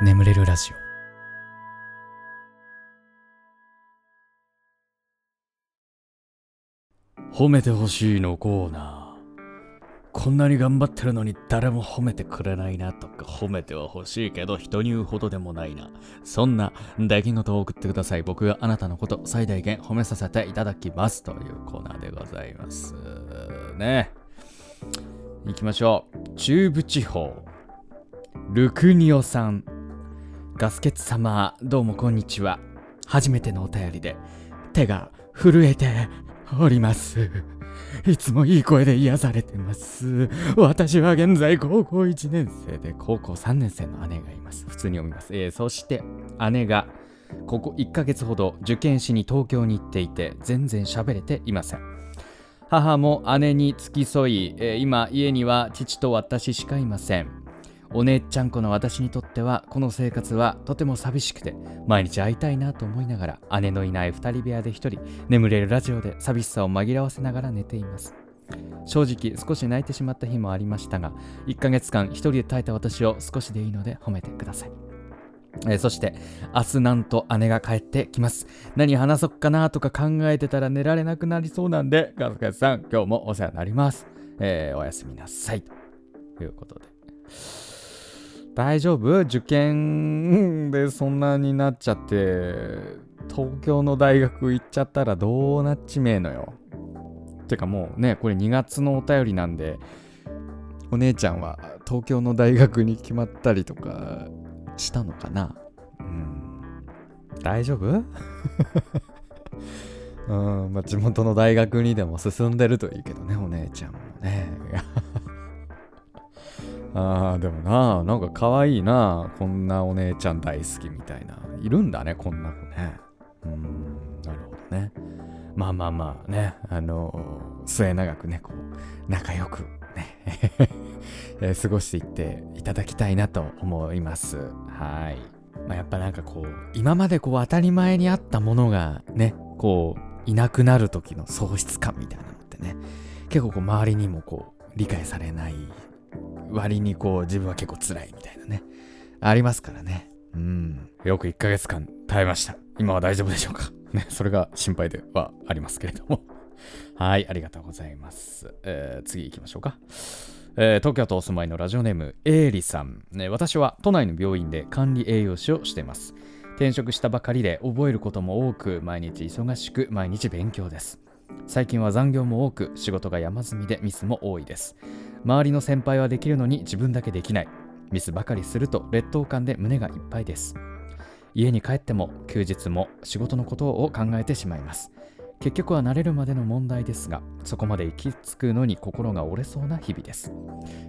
眠れるラジオ。褒めてほしいのコーナー。こんなに頑張ってるのに誰も褒めてくれないなとか。褒めては欲しいけど人に言うほどでもないな。そんな出来事を送ってください。僕があなたのこと最大限褒めさせていただきます。というコーナーでございます。ね。行きましょう。中部地方。ルクニオさん。ガスケツ様どうもこんにちは。初めてのお便りで手が震えております。いつもいい声で癒されてます。私は現在高校1年生で高校3年生の姉がいます。普通に読みます、えー、そして姉がここ1ヶ月ほど受験しに東京に行っていて全然喋れていません。母も姉に付き添い、えー、今家には父と私しかいません。お姉ちゃん子の私にとってはこの生活はとても寂しくて毎日会いたいなと思いながら姉のいない2人部屋で1人眠れるラジオで寂しさを紛らわせながら寝ています。正直少し泣いてしまった日もありましたが1ヶ月間1人で耐えた私を少しでいいので褒めてください。えー、そして明日なんと姉が帰ってきます。何話そっかなとか考えてたら寝られなくなりそうなんでガスガスさん今日もお世話になります、えー、おやすみなさい。ということで。大丈夫？受験でそんなになっちゃって。東京の大学行っちゃったらどうなっちめえのよ。てかもうねこれ2月のお便りなんでお姉ちゃんは東京の大学に決まったりとかしたのかな？うん。大丈夫？うんまあ、地元の大学にでも進んでるといいけどねお姉ちゃんもね。あーでもななんか可愛いなこんなお姉ちゃん大好きみたいな。いるんだねこんな子ね。うんなるほどね。まあまあまあねあの末永くねこう仲良くね え過ごしていっていただきたいなと思います。はい、まあ、やっぱなんかこう今までこう当たり前にあったものがねこういなくなる時の喪失感みたいなのってね結構こう周りにもこう理解されない割にこう自分は結構辛いみたいなね。ありますからね。うん。よく1ヶ月間耐えました。今は大丈夫でしょうか？ね、それが心配ではありますけれども はい、ありがとうございます。えー、次行きましょうか。えー、東京都お住まいのラジオネーム、エイリさん、ね。私は都内の病院で管理栄養士をしています。転職したばかりで覚えることも多く、毎日忙しく、毎日勉強です。最近は残業も多く、仕事が山積みでミスも多いです。周りの先輩はできるのに自分だけできない。ミスばかりすると劣等感で胸がいっぱいです。家に帰っても休日も仕事のことを考えてしまいます。結局は慣れるまでの問題ですがそこまで行き着くのに心が折れそうな日々です。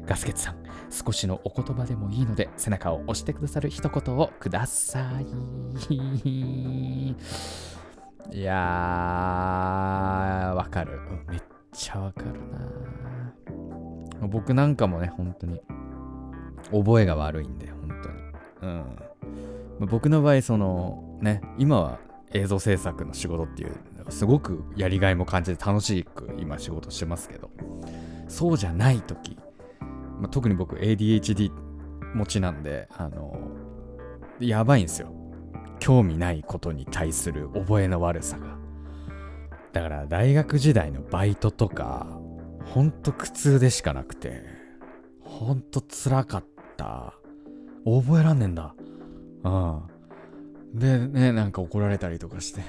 ガスケツさん少しのお言葉でもいいので背中を押してくださる一言をください。いやーわかるめっちゃわかるな僕なんかもね、本当に、覚えが悪いんで、本当に。うん。僕の場合、その、ね、今は映像制作の仕事っていう、すごくやりがいも感じて楽しく今仕事してますけど、そうじゃない時、まあ、特に僕 ADHD 持ちなんで、あの、やばいんですよ。興味ないことに対する覚えの悪さが。だから大学時代のバイトとかほんと苦痛でしかなくて、ほんと辛かった。覚えらんねんだ。うん。でね、なんか怒られたりとかして、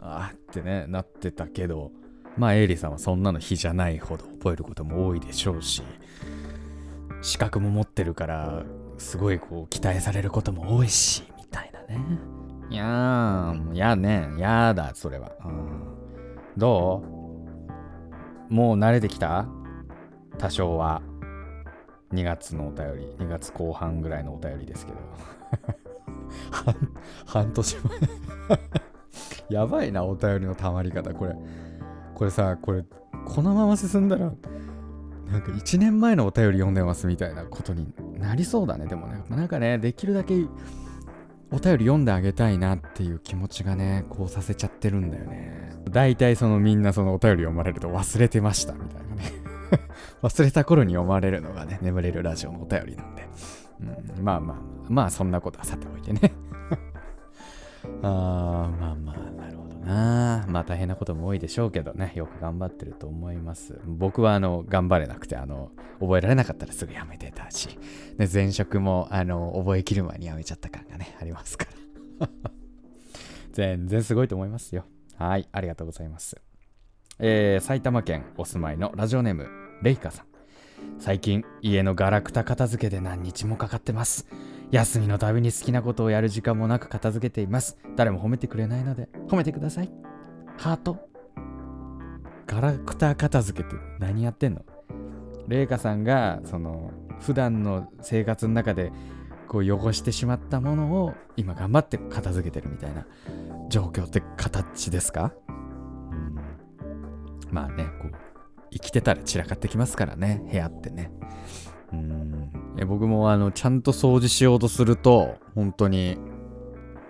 あーってね、なってたけど、まあ、エイリさんはそんなの比じゃないほど覚えることも多いでしょうし、資格も持ってるから、すごいこう、期待されることも多いし、みたいなね。いやー、やね、やだ、それは。うん、どう？もう慣れてきた？多少は。2月のお便り、2月後半ぐらいのお便りですけど。半年前 やばいな、お便りのたまり方。これ、これさ、これ、このまま進んだら、なんか1年前のお便り読んでますみたいなことになりそうだね。でもね、なんかね、できるだけお便り読んであげたいなっていう気持ちがね、こうさせちゃってるんだよね。大体そのみんなそのお便り読まれると忘れてましたみたいなね 忘れた頃に読まれるのがね、眠れるラジオのお便りなんで。うん、まあまあ、まあそんなことはさておいてね。あまあまあ、なるほどな。まあ大変なことも多いでしょうけどね、よく頑張ってると思います。僕はあの、頑張れなくて、あの、覚えられなかったらすぐやめてたし、で前職もあの、覚えきる前にやめちゃった感がね、ありますから。全然すごいと思いますよ。はい、ありがとうございます。えー、埼玉県お住まいのラジオネーム、レイカさん。最近、家のガラクタ片付けで何日もかかってます。休みのたびに好きなことをやる時間もなく片付けています。誰も褒めてくれないので、褒めてください。ハート。ガラクタ片付けって何やってんの？レイカさんが、その、普段の生活の中で、こう汚してしまったものを今頑張って片付けてるみたいな状況って形ですか？うんまあね、こう、生きてたら散らかってきますからね、部屋ってね。うん僕もあのちゃんと掃除しようとすると本当に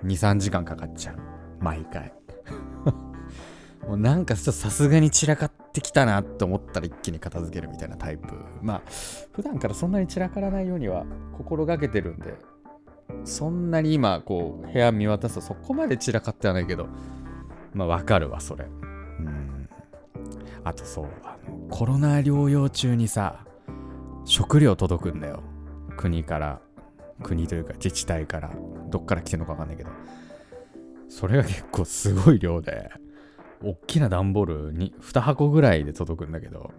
23時間かかっちゃう。毎回。もうなんかさすがに散らかってきたなって思ったら一気に片付けるみたいなタイプ。まあ普段からそんなに散らからないようには心がけてるんでそんなに今こう部屋見渡すとそこまで散らかってはないけどまあわかるわそれ。うん。あとそうあのコロナ療養中にさ食料届くんだよ。国から国というか自治体からどっから来てんのかわかんないけどそれが結構すごい量で大きな段ボールに2箱ぐらいで届くんだけど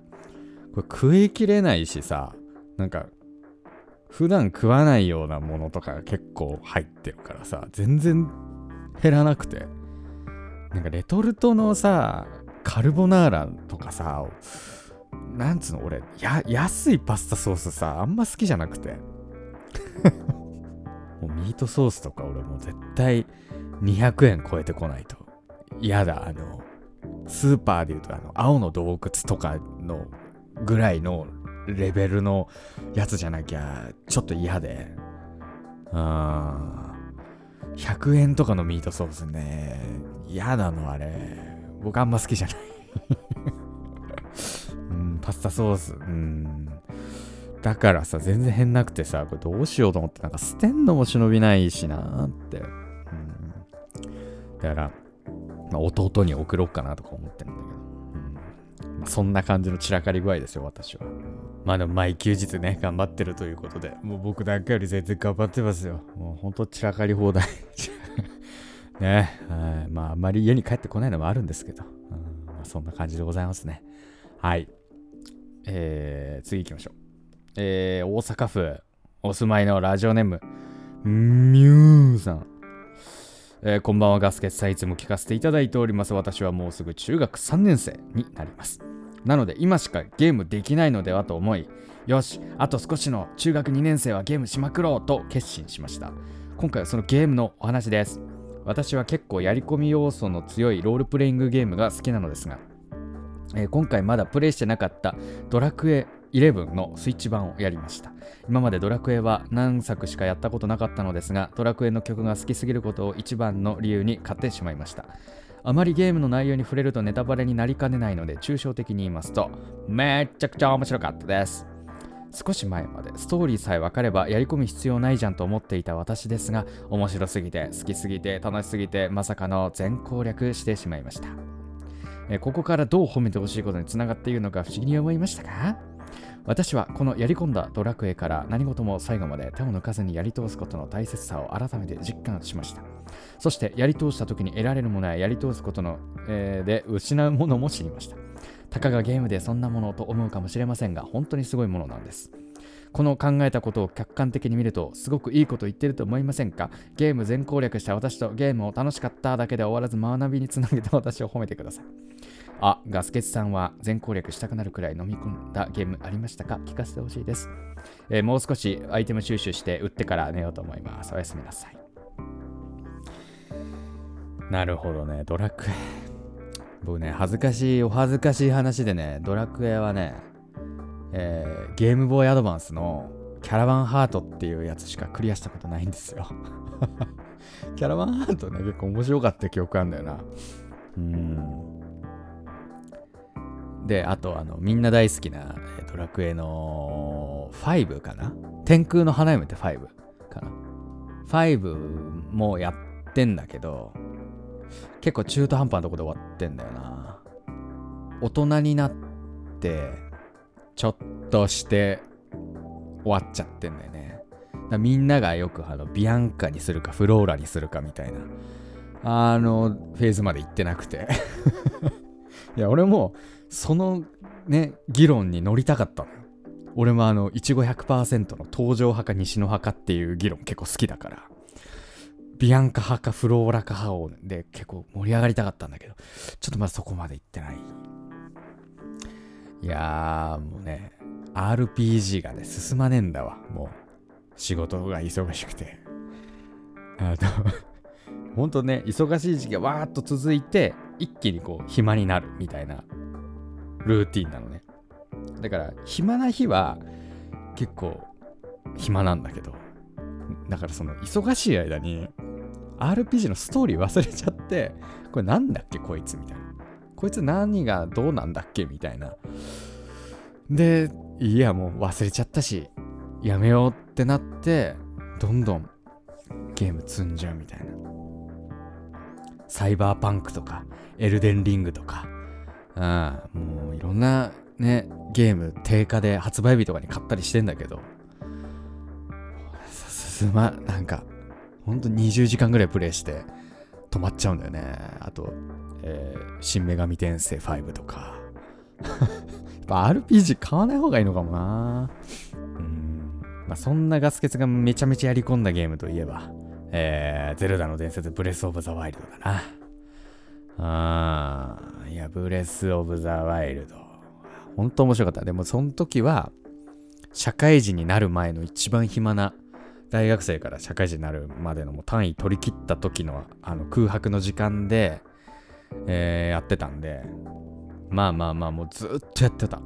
これ食いきれないしさなんか普段食わないようなものとかが結構入ってるからさ全然減らなくてなんかレトルトのさカルボナーラとかさなんつうの俺や安いパスタソースさあんま好きじゃなくて。もうミートソースとか俺もう絶対200円超えてこないと。嫌だあのスーパーで言うとあの青の洞窟とかのぐらいのレベルのやつじゃなきゃちょっと嫌で。うん100円とかのミートソースね嫌なのあれ。僕あんま好きじゃない。パスタソース。うん。だからさ、全然変なくてさ、これどうしようと思って、なんか捨てんのも忍びないしなーって。うん。だから、まあ、弟に送ろうかなとか思ってるんだけど。うんまあ、そんな感じの散らかり具合ですよ、私は。まあでも毎休日ね、頑張ってるということで、もう僕だけより全然頑張ってますよ。もうほんと散らかり放題。ね、はい。まああんまり家に帰ってこないのもあるんですけど、うんまあ、そんな感じでございますね。はい。えー、次行きましょう。えー、大阪府お住まいのラジオネーム、ミューさん。えー、こんばんは、ガスケツさんいつも聞かせていただいております。私はもうすぐ中学3年生になります。なので今しかゲームできないのではと思い、よし、あと少しの中学2年生はゲームしまくろうと決心しました。今回はそのゲームのお話です。私は結構やり込み要素の強いロールプレイングゲームが好きなのですが、えー、今回まだプレイしてなかったドラクエ11のスイッチ版をやりました。今までドラクエは何作しかやったことなかったのですがドラクエの曲が好きすぎることを一番の理由に買ってしまいました。あまりゲームの内容に触れるとネタバレになりかねないので抽象的に言いますとめっちゃくちゃ面白かったです。少し前までストーリーさえ分かればやり込み必要ないじゃんと思っていた私ですが面白すぎて好きすぎて楽しすぎてまさかの全攻略してしまいました。えここからどう褒めてほしいことにつながっているのか不思議に思いましたか？私はこのやり込んだドラクエから何事も最後まで手を抜かずにやり通すことの大切さを改めて実感しました。そしてやり通した時に得られるものややり通すことの、えー、で失うものも知りました。たかがゲームでそんなものと思うかもしれませんが本当にすごいものなんです。この考えたことを客観的に見るとすごくいいこと言ってると思いませんか？ゲーム全攻略した私とゲームを楽しかっただけで終わらず学びにつなげた私を褒めてください。あ、ガスケツさんは全攻略したくなるくらい飲み込んだゲームありましたか？聞かせてほしいです、えー、もう少しアイテム収集して売ってから寝ようと思います。おやすみなさい。なるほどね、ドラクエ。僕ね、恥ずかしい、お恥ずかしい話でね、ドラクエはね、えー、ゲームボーイアドバンスのキャラバンハートっていうやつしかクリアしたことないんですよ。キャラバンハートね、結構面白かった記憶あるんだよな。うん。で、あと、あの、みんな大好きな、ドラクエの5かな？天空の花嫁って5かな ?5 もやってんだけど、結構中途半端なとこで終わってんだよな。大人になって、ちょっとして終わっちゃってんだよね。だみんながよくあのビアンカにするかフローラにするかみたいな、あのフェーズまで行ってなくて。いや、俺もそのね、議論に乗りたかったのよ。俺もあの、いちご100%の東条派か西野派かっていう議論結構好きだから。ビアンカ派かフローラか派をで結構盛り上がりたかったんだけど、ちょっとまだそこまで行ってない。いやー、もうね、RPG がね、進まねえんだわ。もう、仕事が忙しくて。あと、ほんとね、忙しい時期がわーっと続いて、一気にこう、暇になるみたいなルーティンなのね。だから、暇な日は結構暇なんだけど、だからその忙しい間に RPG のストーリー忘れちゃって、これなんだっけこいつみたいな。こいつ何がどうなんだっけみたいな。で、いやもう忘れちゃったし、やめようってなって、どんどんゲーム積んじゃうみたいな。サイバーパンクとか、エルデンリングとか、ああもういろんなね、ゲーム定価で発売日とかに買ったりしてんだけど、すま、なんか、ほんと20時間ぐらいプレイして止まっちゃうんだよね。あと、えー新女神転生5とか。やっぱ RPG 買わない方がいいのかもな。うん。まあ、そんなガスケツがめちゃめちゃやり込んだゲームといえば、えー、ゼルダの伝説ブレスオブザワイルドだな。あー、いや、ブレスオブザワイルド。本当面白かった。でも、その時は、社会人になる前の一番暇な大学生から社会人になるまでのもう単位取り切った時のあの空白の時間で、えーやってたんでまあまあまあもうずっとやってた。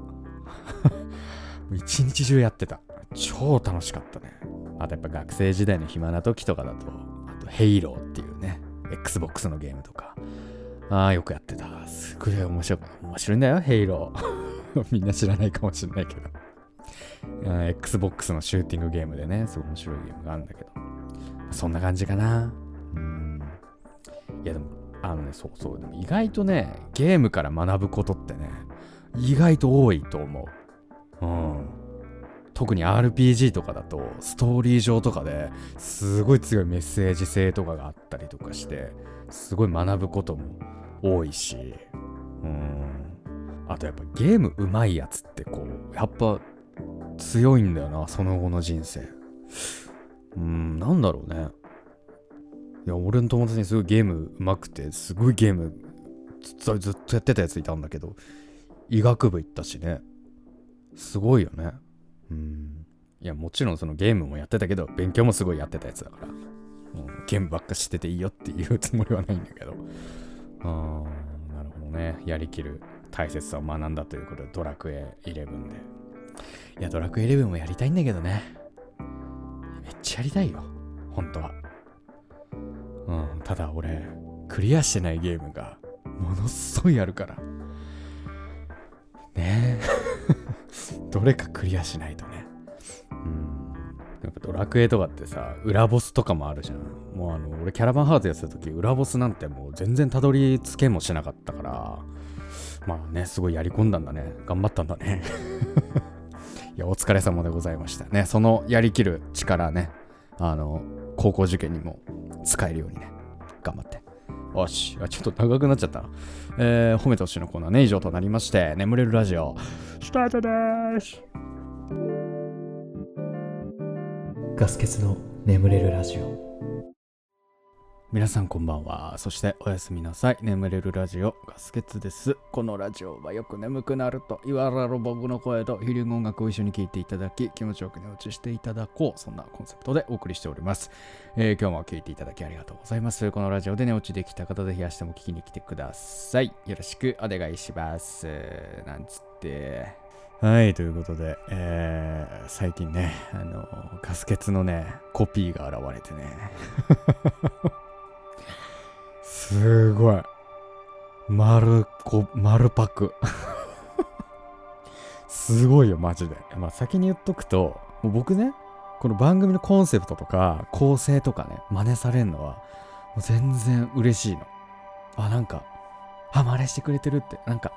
一日中やってた。超楽しかったね。あとやっぱ学生時代の暇な時とかだとあとヘイローっていうね XBOX のゲームとか。ああよくやってた。すごい面白い面白いんだよヘイロー。みんな知らないかもしれないけど。Xbox のシューティングゲームでね、すごい面白いゲームがあるんだけど、そんな感じかな。うん。いやでも、あのね、そうそう、でも意外とね、ゲームから学ぶことってね、意外と多いと思う。うん。特に RPG とかだと、ストーリー上とかですごい強いメッセージ性とかがあったりとかして、すごい学ぶことも多いし、うん。あとやっぱゲーム上手いやつってこう、やっぱ強いんだよな、その後の人生。うん、なんだろうね。いや、俺の友達にすごいゲーム上手くて、すごいゲームずっとずっとやってたやついたんだけど、医学部行ったしね。すごいよね。うん。いや、もちろんそのゲームもやってたけど、勉強もすごいやってたやつだから。うん、ゲームばっかしてていいよっていうつもりはないんだけど。あー、なるほどね。やりきる大切さを学んだということで、ドラクエ11で。いや、ドラクエ11もやりたいんだけどね。めっちゃやりたいよ。本当は。うん、ただ俺、クリアしてないゲームがものすごいあるから。ねえ。どれかクリアしないとね。うん。やっぱドラクエとかってさ、裏ボスとかもあるじゃん。もうあの、俺キャラバンハーツやってた時、裏ボスなんてもう全然たどり着けもしなかったから、まあね、すごいやり込んだんだね。頑張ったんだね。や、お疲れ様でございましたね。そのやりきる力ね、あの、高校受験にも使えるようにね、頑張って。よし、あちょっと長くなっちゃったな。えー、褒めてほしいのコーナーね、以上となりまして、眠れるラジオ、スタートです。ガス欠の眠れるラジオ皆さんこんばんは。そしておやすみなさい。眠れるラジオガスケツです。このラジオはよく眠くなると言われる僕の声とヒーリング音楽を一緒に聴いていただき気持ちよく寝落ちしていただこう。そんなコンセプトでお送りしております。えー今日も聴いていただきありがとうございます。このラジオで寝落ちできた方ぜひ明日も聞きに来てください。よろしくお願いします。なんつって。はい、ということで、えー最近ね、あの、ガス欠のね、コピーが現れてね。すごい。丸こ、丸パク。すごいよ、マジで。まあ、先に言っとくと、もう僕ね、この番組のコンセプトとか構成とかね、真似されるのは、もう全然嬉しいの。あ、なんか、あ、真似してくれてるって、なんか、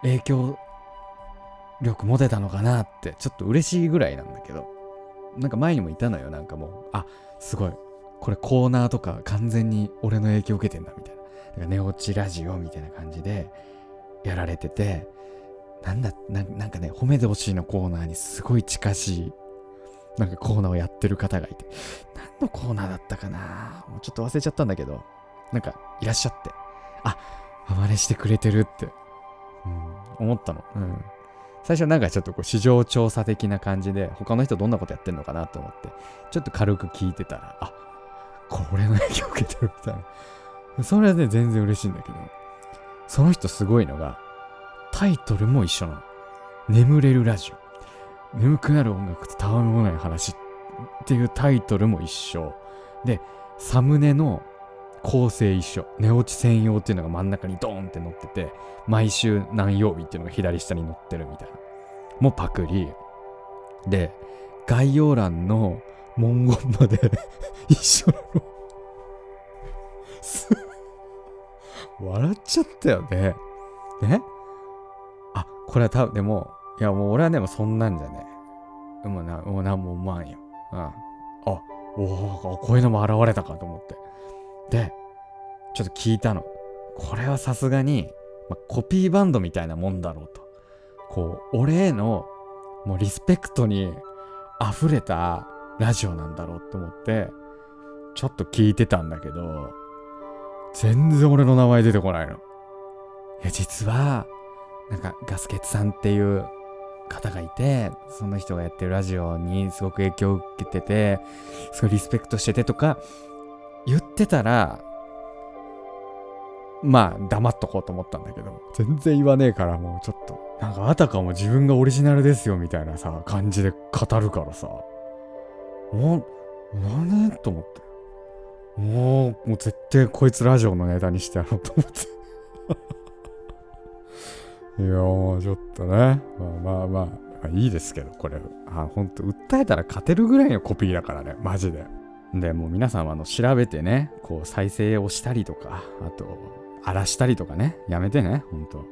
影響力持てたのかなって、ちょっと嬉しいぐらいなんだけど、なんか前にもいたのよ、なんかもう、あ、すごい、これコーナーとか完全に俺の影響受けてんだ、みたいな。なんか寝落ちラジオみたいな感じでやられてて、なんだな、なんかね、褒めてほしいのコーナーにすごい近しい、なんかコーナーをやってる方がいて、何のコーナーだったかな？もうちょっと忘れちゃったんだけど、なんかいらっしゃって、あ、真似してくれてるって、うん、思ったの。うん。最初なんかちょっとこう市場調査的な感じで、他の人どんなことやってんのかなと思って、ちょっと軽く聞いてたら、あ、これの影響受けてるみたいな。それはね、全然嬉しいんだけど、その人すごいのが、タイトルも一緒なの。眠れるラジオ。眠くなる音楽とたわみもない話っていうタイトルも一緒。で、サムネの構成一緒。寝落ち専用っていうのが真ん中にドーンって載ってて、毎週何曜日っていうのが左下に載ってるみたいな。もうパクリ。で、概要欄の文言まで一緒なの。笑っちゃったよね。ね？あ、これは多分、でも、いやもう俺はでもそんなんじゃねえ。もうな、もうなんも思わんよ。うん。あ、おお、こういうのも現れたかと思って。で、ちょっと聞いたの。これはさすがに、まあ、コピーバンドみたいなもんだろうと。こう、俺への、もうリスペクトに溢れたラジオなんだろうと思って、ちょっと聞いてたんだけど、全然俺の名前出てこないの。いや、実は、なんかガスケツさんっていう方がいて、その人がやってるラジオにすごく影響を受けてて、すごいリスペクトしててとか言ってたら、まあ黙っとこうと思ったんだけど、全然言わねえからもうちょっと、なんかあたかも自分がオリジナルですよみたいなさ、感じで語るからさ、もう、何と思って。もう、もう絶対こいつラジオのネタにしてやろうと思って。いやもうちょっとね、まあまあまあ、まあ、いいですけど、これ、あほんと、訴えたら勝てるぐらいのコピーだからね、マジで。で、もう皆さんはあの調べてね、こう再生をしたりとか、あと、荒らしたりとかね、やめてね、ほんと。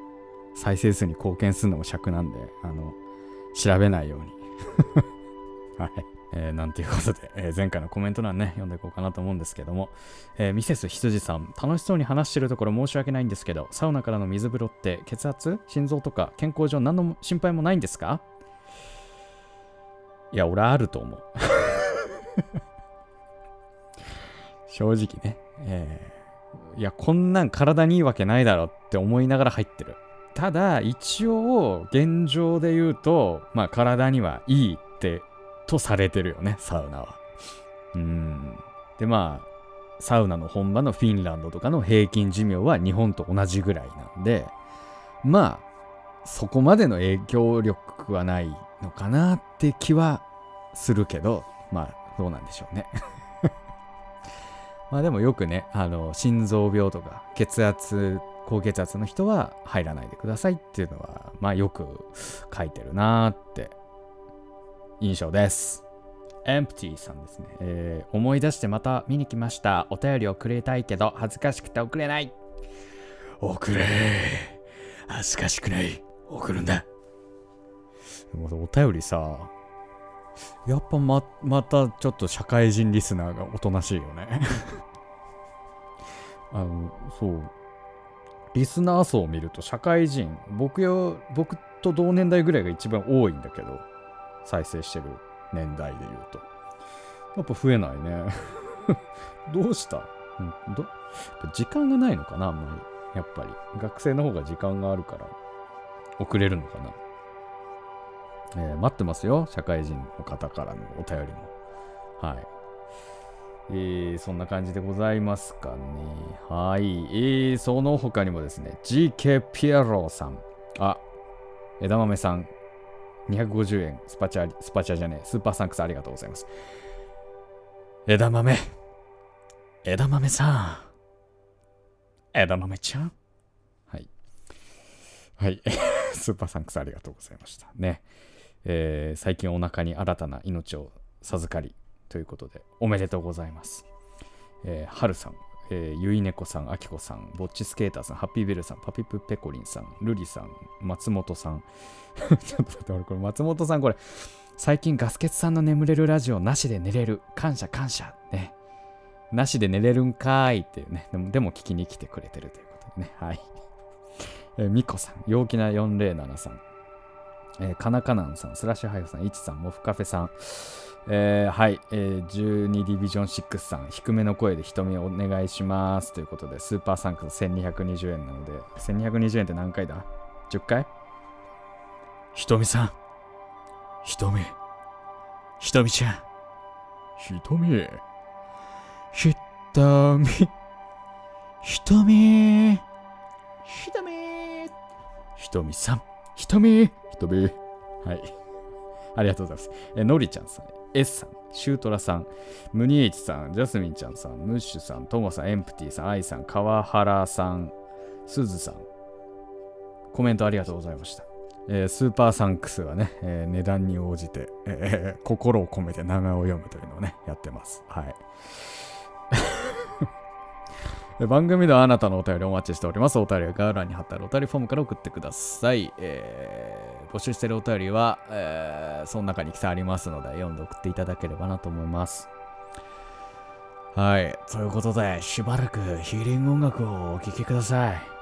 再生数に貢献するのも尺なんで、あの、調べないように。はい。えーなんていうことで、えー前回のコメント欄ね、読んでいこうかなと思うんですけども、えーミセス羊さん、楽しそうに話してるところ申し訳ないんですけど、サウナからの水風呂って血圧、心臓とか健康上何の心配もないんですか？いや、俺あると思う。正直ね、えーいや、こんなん体にいいわけないだろって思いながら入ってる。ただ、一応、現状で言うと、まあ、体にはいいってとされてるよね、サウナは。うん。で、まあ、サウナの本場のフィンランドとかの平均寿命は日本と同じぐらいなんで、まあ、そこまでの影響力はないのかなって気はするけど、まあ、どうなんでしょうね。まあでもよくね、あの、心臓病とか血圧、高血圧の人は入らないでくださいっていうのは、まあよく書いてるなーって印象です。エンプティさんですね、えー思い出してまた見に来ました。お便りをくれたいけど恥ずかしくて送れない。送れ恥ずかしくない。送るんだ。お便りさ、やっぱままたちょっと社会人リスナーがおとなしいよね。あの、そう。リスナー層を見ると社会人、僕よ、僕と同年代ぐらいが一番多いんだけど、再生してる年代で言うと。やっぱ増えないね。どうした、ど？時間がないのかなあんまり。やっぱり。学生の方が時間があるから、遅れるのかな。えー待ってますよ。社会人の方からのお便りも。はい。えーそんな感じでございますかね。はい。えーその他にもですね、GK ピエロさん。あ、枝豆さん。250円。スパチャ、スパチャじゃねえ。スーパーサンクスありがとうございます。枝豆。枝豆さん。枝豆ちゃん？はい。はい。スーパーサンクスありがとうございました。ね。えー最近お腹に新たな命を授かりということで、おめでとうございます。えー、はるさん、えーゆいねこさん、あきこさん、ぼっちスケーターさん、ハッピーベルさん、パピプペコリンさん、ルリさん、松本さん。ちょっと待って、俺これ松本さんこれ、最近ガスケツさんの眠れるラジオなしで寝れる。感謝感謝。ね。なしで寝れるんかーいっていうね。でもでも聞きに来てくれてるということでね。はい。えーみこさん、陽気な407さん、えー、かなかなんさん、スラッシュハイフさん、いちさん、モフカフェさん、えーはい、えー12ディビジョン6さん、低めの声で瞳をお願いしますということで、スーパーサンクス1220円なので、1220円って何回だ ?10 回？ひとみさん。ひとみ。ひとみちゃん。ひとみ。ひとみ。ひとみ。ひとみ。ひとみさん。ひとみ。ひとみ。はい。ありがとうございます。えーのりちゃんさん、S さん、シュートラさん、ムニエイチさん、ジャスミンちゃんさん、ムッシュさん、トモさん、エンプティさん、アイさん、川原さん、すずさん、コメントありがとうございました。えースーパーサンクスはね、えー値段に応じて、えー心を込めて名前を読むというのをね、やってます。はい。番組ではあなたのお便りお待ちしております。お便りは概要欄に貼ってあるお便りフォームから送ってください。えー募集しているお便りは、えーその中に記載ありますので、読んで送っていただければなと思います。はい。ということで、しばらくヒーリング音楽をお聴きください。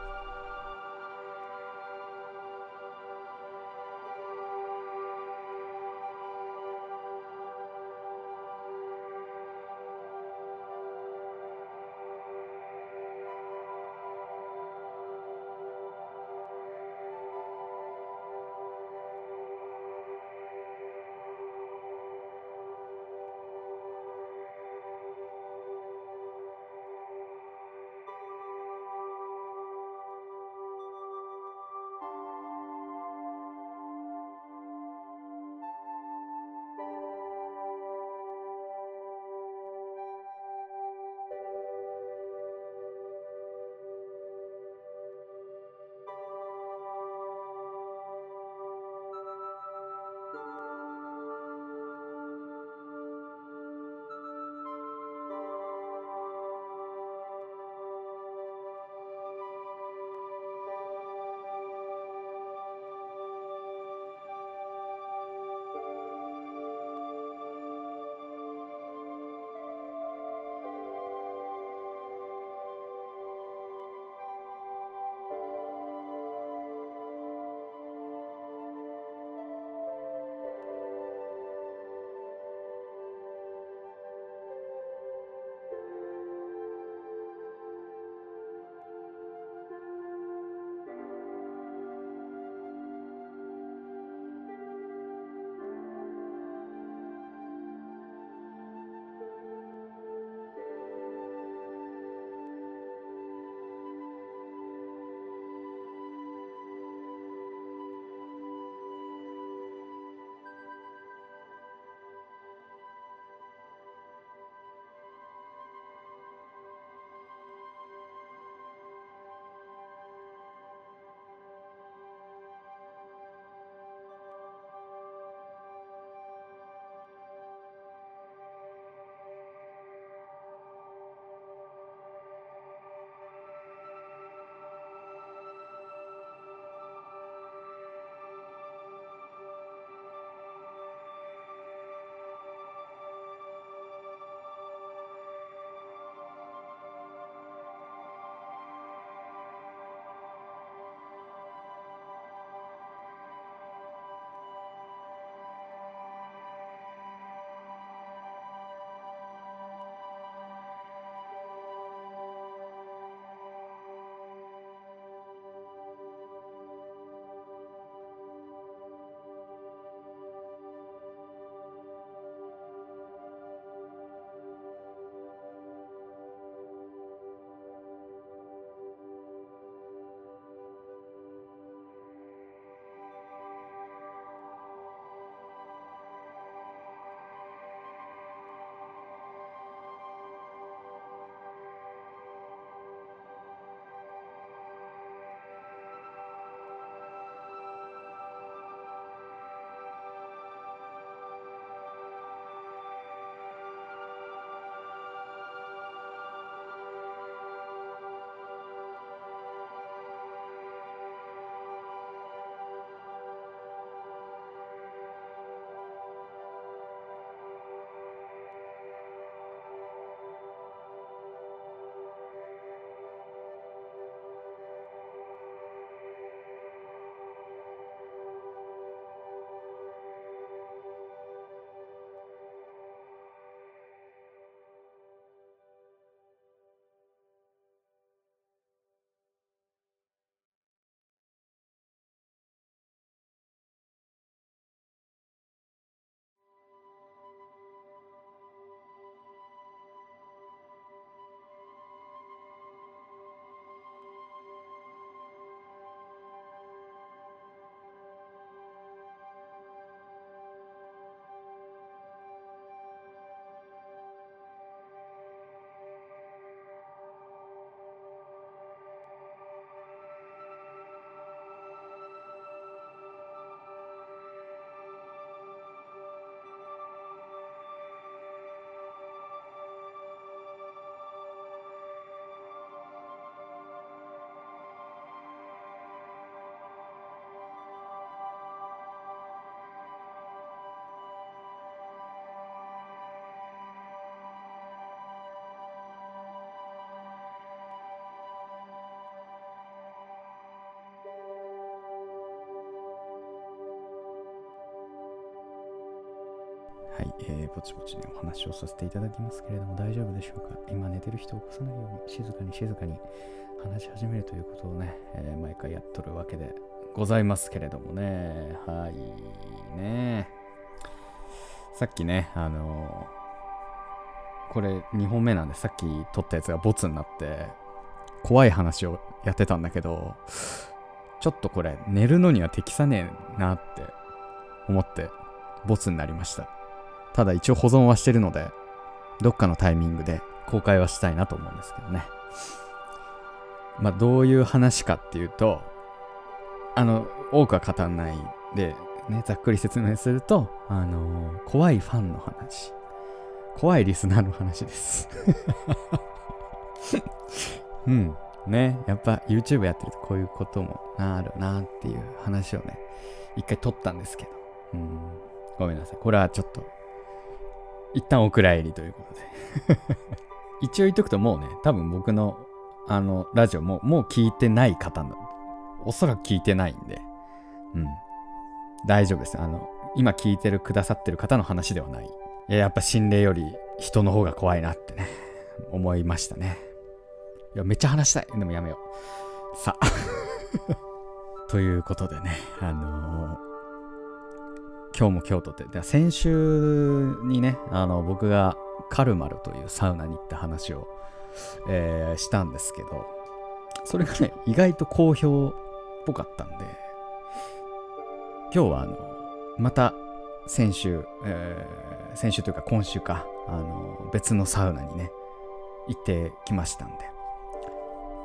はい、えー、ぼちぼちね、お話をさせていただきますけれども、大丈夫でしょうか？今寝てる人を起こさないように、静かに静かに話し始めるということをね、えー毎回やっとるわけでございますけれどもね、はい、ね。さっきね、あのーこれ2本目なんで、さっき撮ったやつがボツになって、怖い話をやってたんだけど、ちょっとこれ、寝るのには適さねえなって思って、ボツになりました。ただ一応保存はしてるので、どっかのタイミングで公開はしたいなと思うんですけどね。まあ、どういう話かっていうと、あの、多くは語らないで、ね、ざっくり説明すると、あのー怖いファンの話。怖いリスナーの話です。うん。ね、やっぱ YouTube やってるとこういうこともあるなっていう話をね、一回撮ったんですけど、うん、ごめんなさい。これはちょっと、一旦お蔵入りということで。一応言っとくともうね、多分僕のあのラジオももう聞いてない方の、おそらく聞いてないんで、うん。大丈夫です。あの、今聞いてるくださってる方の話ではない。いややっぱ心霊より人の方が怖いなってね、思いましたね。いや、めっちゃ話したい。でもやめよう。さあ。ということでね、あのー今日も京都って、先週にね、あの、僕がカルマルというサウナに行った話を、えーしたんですけど、それがね、意外と好評っぽかったんで、今日はあの、また先週、えー先週というか今週か、あの、別のサウナにね、行ってきましたんで、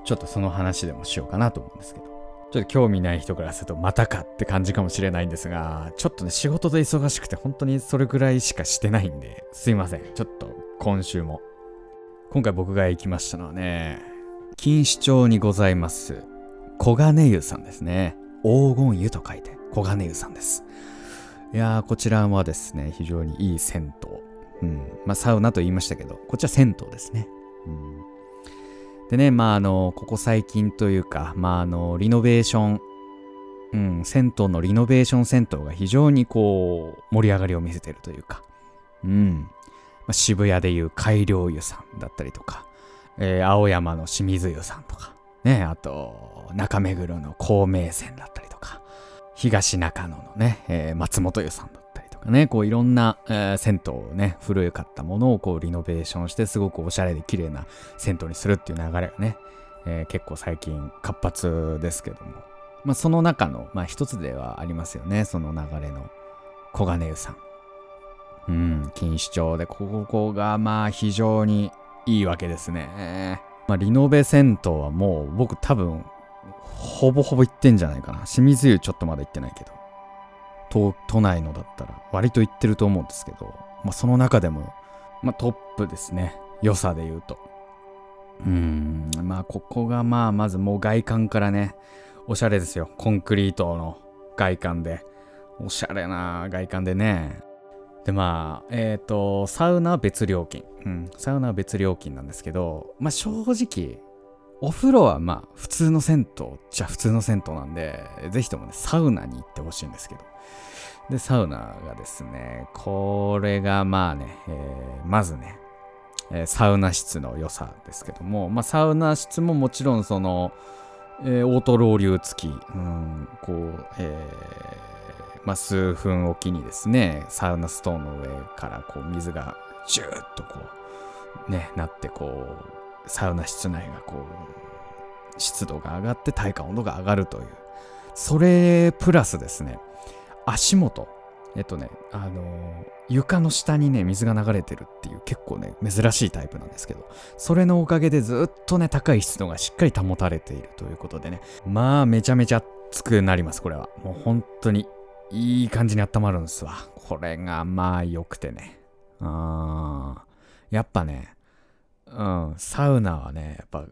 ちょっとその話でもしようかなと思うんですけど、ちょっと興味ない人からするとまたかって感じかもしれないんですが、ちょっとね、仕事で忙しくて本当にそれぐらいしかしてないんで、すいません。ちょっと今週も。今回僕が行きましたのはね、錦糸町にございます、小金湯さんですね。黄金湯と書いて、小金湯さんです。いやー、こちらはですね、非常にいい銭湯。うん。まあ、サウナと言いましたけど、こっちは銭湯ですね。うん。でね、まあ、あの、ここ最近というか、まあ、あの、リノベーション、うん、銭湯のリノベーション銭湯が非常にこう、盛り上がりを見せてるというか、うん。まあ、渋谷でいう改良湯さんだったりとか、えー青山の清水湯さんとか、ね、あと、中目黒の孔明線だったりとか、東中野のね、えー松本湯さんだったりとかね、こういろんな、えー銭湯をね、古かったものをこうリノベーションして、すごくおしゃれで綺麗な銭湯にするっていう流れがね、えー結構最近活発ですけども、まあその中の、まあ一つではありますよね、その流れの小金湯さん。うん、錦糸町で、ここがまあ非常にいいわけですね。まあリノベ銭湯はもう僕多分ほぼほぼ行ってんじゃないかな。清水湯ちょっとまだ行ってないけど。都都内のだったら割と行ってると思うんですけど、まあその中でも、まあトップですね。良さで言うと。うん、まあここがまあまずもう外観からね、おしゃれですよ。コンクリートの外観で。おしゃれな外観でね。でまあ、えっ、と、サウナは別料金。うん、サウナは別料金なんですけど、まあ正直、お風呂はまあ普通の銭湯じゃ普通の銭湯なんで、ぜひともね、サウナに行ってほしいんですけど。で、サウナがですね、これがまあね、えーまずね、えーサウナ室の良さですけども、まあサウナ室ももちろんその、えーオートロウリュ付き、うん、こう、えーまあ数分おきにですね、サウナストーンの上からこう水がジューッとこう、ね、なってこう、サウナ室内がこう、湿度が上がって体感温度が上がるという。それプラスですね、足元。えっとね、あの床の下にね、水が流れてるっていう結構ね、珍しいタイプなんですけど、それのおかげでずっとね、高い湿度がしっかり保たれているということでね、まあ、めちゃめちゃ熱くなります、これは。もう本当に、いい感じに温まるんですわ。これがまあ良くてね。あーやっぱね、うん、サウナはね、やっぱ、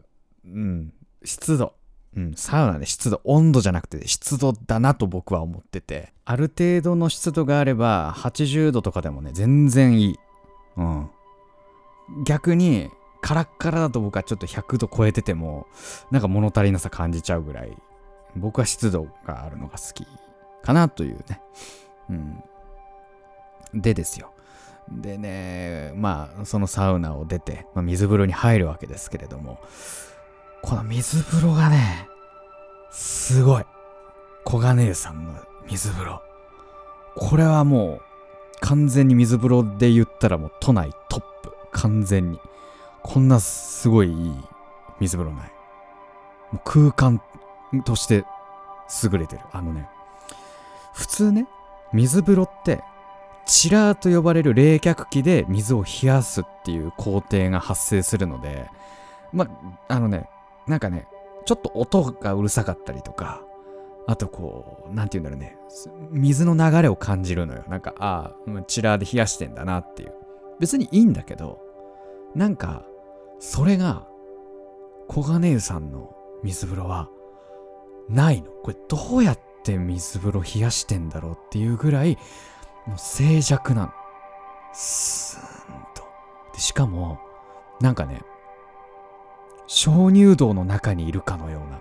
うん、湿度。うん、サウナで湿度、温度じゃなくて湿度だなと僕は思ってて、ある程度の湿度があれば、80度とかでもね、全然いい。うん。逆に、カラッカラだと僕はちょっと100度超えてても、なんか物足りなさ感じちゃうぐらい、僕は湿度があるのが好きかなというね。うん。でですよ。でね、まあ、そのサウナを出て、まあ、水風呂に入るわけですけれども、この水風呂がね、すごい。小金井さんの水風呂。これはもう、完全に水風呂で言ったらもう都内トップ。完全に。こんなすごいいい水風呂ない。もう空間として優れてる。あのね、普通ね、水風呂って、チラーと呼ばれる冷却器で水を冷やすっていう工程が発生するので、ま、あのね、なんかね、ちょっと音がうるさかったりとか、あとこう、なんて言うんだろうね、水の流れを感じるのよ。なんか、ああ、チラーで冷やしてんだなっていう。別にいいんだけど、なんか、それが、小金湯さんの水風呂は、ないの。これどうやって水風呂冷やしてんだろうっていうぐらい、もう静寂なの。スーンと。でしかも、なんかね、鍾乳洞の中にいるかのような、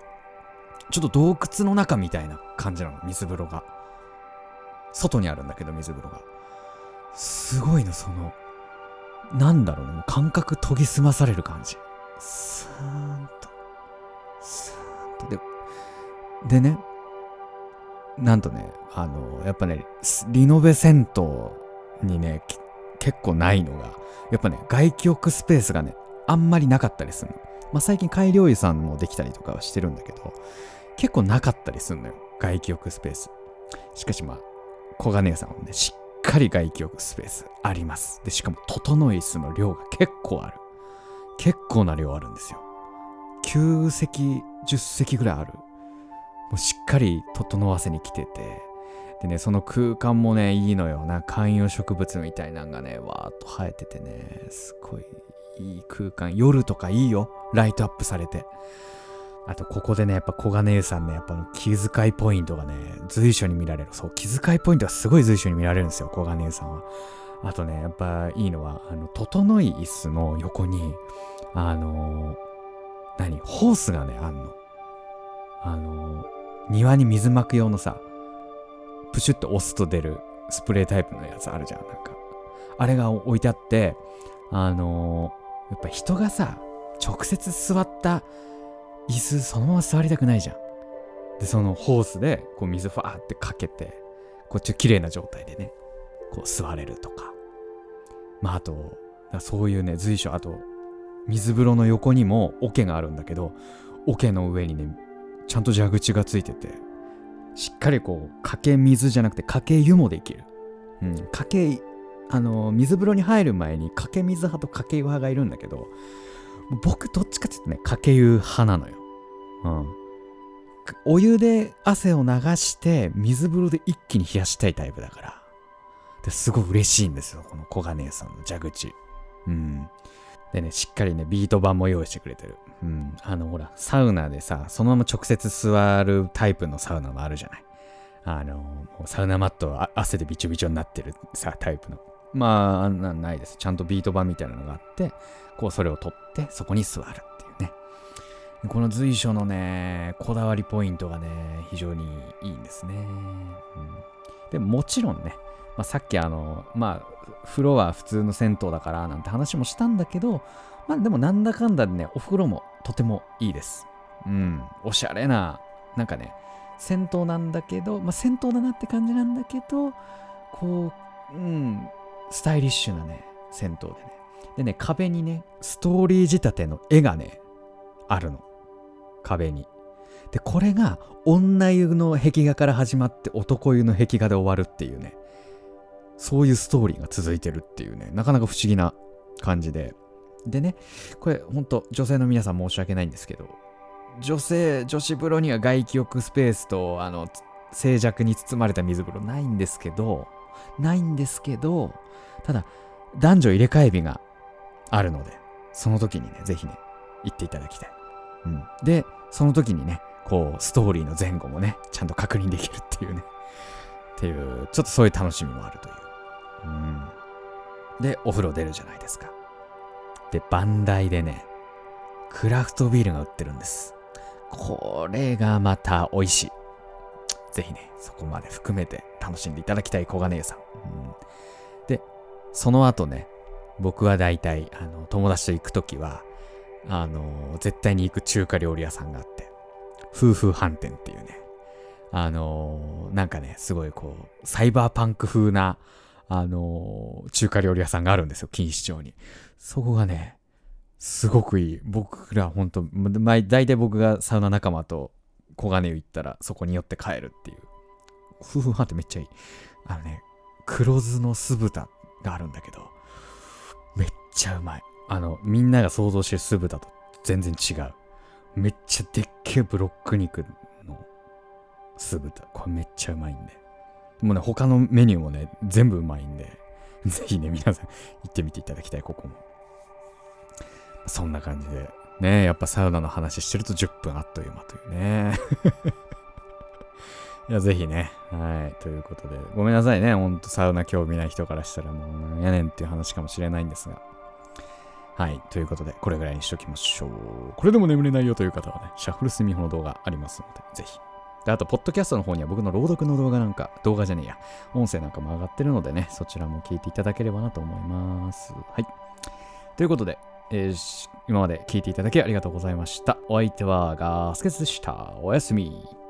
ちょっと洞窟の中みたいな感じなの、水風呂が。外にあるんだけど、水風呂が。すごいの、その、なんだろうね、もう感覚研ぎ澄まされる感じ。スーンと、スーンと。で、でね、なんとね、あの、やっぱね、リノベ銭湯にね、結構ないのが、やっぱね、外気浴スペースがね、あんまりなかったりするの。まあ、最近改良湯さんもできたりとかはしてるんだけど、結構なかったりするのよ。外気浴スペース。しかしまあ、小金井さんはね、しっかり外気浴スペースあります。で、しかも、整い椅子の量が結構ある。結構な量あるんですよ。9席、10席ぐらいある。もうしっかり整わせに来てて、でね、その空間もね、いいのよ。な観葉植物みたいなんがね、わーっと生えててね、すごいいい空間。夜とかいいよ。ライトアップされて。あと、ここでね、やっぱ小金井さんね、やっぱ気遣いポイントがね、随所に見られる。そう、気遣いポイントがすごい随所に見られるんですよ、小金井さんは。あとね、やっぱいいのは、あの、整い椅子の横に、あのー、何？ホースがね、あんの。あのー、庭に水まく用のさ、プシュッと押すと出るスプレータイプのやつあるじゃん、なんか。あれが置いてあって、あのー、やっぱ人がさ、直接座った椅子そのまま座りたくないじゃん。で、そのホースでこう水ファーってかけて、こっち綺麗な状態でね、こう座れるとか。まああと、そういうね、随所、あと、水風呂の横にも桶があるんだけど、桶の上にね、ちゃんと蛇口がついてて、しっかりこう、かけ水じゃなくてかけ湯もできる。うん、かけ、あの、水風呂に入る前にかけ水派とかけ湯派がいるんだけど、僕どっちかっていうとね、かけ湯派なのよ。うん。お湯で汗を流して水風呂で一気に冷やしたいタイプだから。ですごい嬉しいんですよ、この小金井さんの蛇口。うん。でね、しっかりね、ビート板も用意してくれてる。うん。あの、ほら、サウナでさ、そのまま直接座るタイプのサウナもあるじゃない。あの、もうサウナマットは汗でびちょびちょになってるさ、タイプの。まあ、あんなんないです。ちゃんとビート板みたいなのがあって、こう、それを取って、そこに座るっていうね。この随所のね、こだわりポイントがね、非常にいいんですね。うん、でもちろんね、まあ、さっきあの、まあ、風呂は普通の銭湯だからなんて話もしたんだけど、まあでもなんだかんだでね、お風呂もとてもいいです。うん、おしゃれな、なんかね、銭湯なんだけど、まあ銭湯だなって感じなんだけど、こう、うん、スタイリッシュなね、銭湯でね。でね、壁にね、ストーリー仕立ての絵がね、あるの。壁に。で、これが女湯の壁画から始まって男湯の壁画で終わるっていうね、そういうストーリーが続いてるっていうね、なかなか不思議な感じで。でね、これほんと女性の皆さん申し訳ないんですけど、女性、女子風呂には外気浴スペースと、あの、静寂に包まれた水風呂ないんですけど、ないんですけど、ただ、男女入れ替え日があるので、その時にね、ぜひね、行っていただきたい。うん。で、その時にね、こう、ストーリーの前後もね、ちゃんと確認できるっていうね。っていう、ちょっとそういう楽しみもあるという。うん。で、お風呂出るじゃないですか。で、バンダイでね、クラフトビールが売ってるんです。これがまた美味しい。ぜひね、そこまで含めて楽しんでいただきたい小金湯さん。うん、で、その後ね、僕は大体、あの、友達と行くときは、あの、絶対に行く中華料理屋さんがあって、夫婦飯店っていうね、あの、なんかね、すごいこう、サイバーパンク風な、あの、中華料理屋さんがあるんですよ、錦糸町に。そこがね、すごくいい。僕らほんと、大体僕がサウナ仲間と小金湯行ったらそこに寄って帰るっていう。夫婦飯ってめっちゃいい。あのね、黒酢の酢豚があるんだけど、めっちゃうまい。あの、みんなが想像してる酢豚と全然違う。めっちゃでっけえブロック肉の酢豚。これめっちゃうまいんで。もうね、他のメニューもね、全部うまいんで、ぜひね、皆さん行ってみていただきたい、ここも。そんな感じで。ねやっぱサウナの話してると10分あっという間というね。いや、ぜひね。はい。ということで、ごめんなさいね。ほんとサウナ興味ない人からしたらもうなんやねんっていう話かもしれないんですが。はい。ということで、これぐらいにしときましょう。これでも眠れないよという方はね、シャッフルスミホの動画ありますので、ぜひ。で、あと、ポッドキャストの方には僕の朗読の動画なんか、動画じゃねえや、音声なんかも上がってるのでね、そちらも聞いていただければなと思います。はい。ということで、えー、今まで聞いていただきありがとうございました。お相手はガスケツでした。おやすみ。